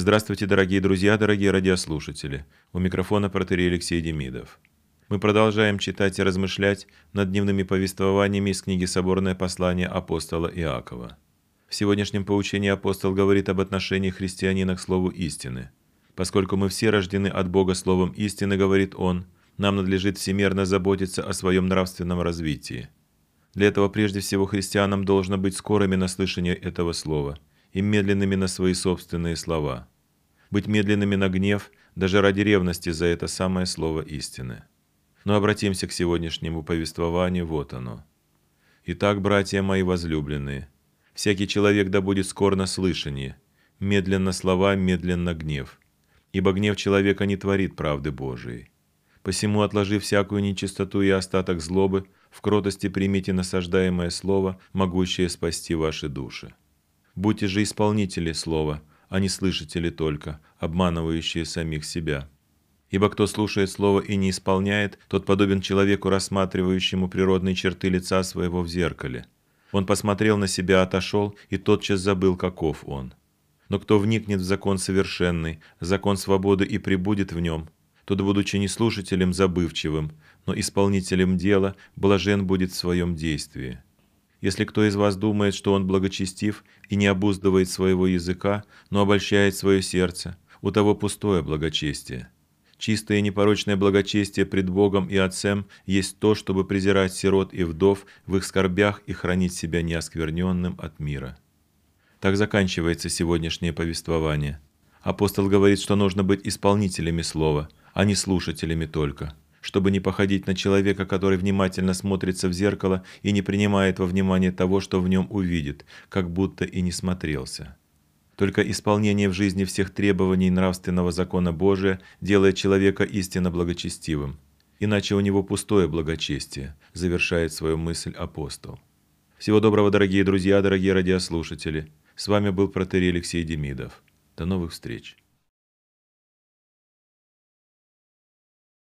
Здравствуйте, дорогие друзья, дорогие радиослушатели. У микрофона протерей Алексей Демидов. Мы продолжаем читать и размышлять над дневными повествованиями из книги «Соборное послание апостола Иакова». В сегодняшнем поучении апостол говорит об отношении христианина к слову истины. Поскольку мы все рождены от Бога словом истины, говорит он, нам надлежит всемерно заботиться о своем нравственном развитии. Для этого прежде всего христианам должно быть скорыми на слышание этого слова – и медленными на свои собственные слова. Быть медленными на гнев даже ради ревности за это самое слово истины. Но обратимся к сегодняшнему повествованию, вот оно. Итак, братья мои возлюбленные, всякий человек да будет скор на слышание, медленно слова, медленно гнев. Ибо гнев человека не творит правды Божией. Посему, отложив всякую нечистоту и остаток злобы, в кротости примите насаждаемое слово, могущее спасти ваши души. Будьте же исполнители слова, а не слышатели только, обманывающие самих себя. Ибо кто слушает слово и не исполняет, тот подобен человеку, рассматривающему природные черты лица своего в зеркале. Он посмотрел на себя, отошел и тотчас забыл, каков он. Но кто вникнет в закон совершенный, закон свободы и прибудет в нем, тот, будучи не слушателем забывчивым, но исполнителем дела, блажен будет в своем действии. Если кто из вас думает, что он благочестив и не обуздывает своего языка, но обольщает свое сердце, у того пустое благочестие. Чистое и непорочное благочестие пред Богом и Отцем есть то, чтобы презирать сирот и вдов в их скорбях и хранить себя неоскверненным от мира. Так заканчивается сегодняшнее повествование. Апостол говорит, что нужно быть исполнителями слова, а не слушателями только – чтобы не походить на человека, который внимательно смотрится в зеркало и не принимает во внимание того, что в нем увидит, как будто и не смотрелся. Только исполнение в жизни всех требований нравственного закона Божия делает человека истинно благочестивым. Иначе у него пустое благочестие, завершает свою мысль апостол. Всего доброго, дорогие друзья, дорогие радиослушатели. С вами был протерей Алексей Демидов. До новых встреч.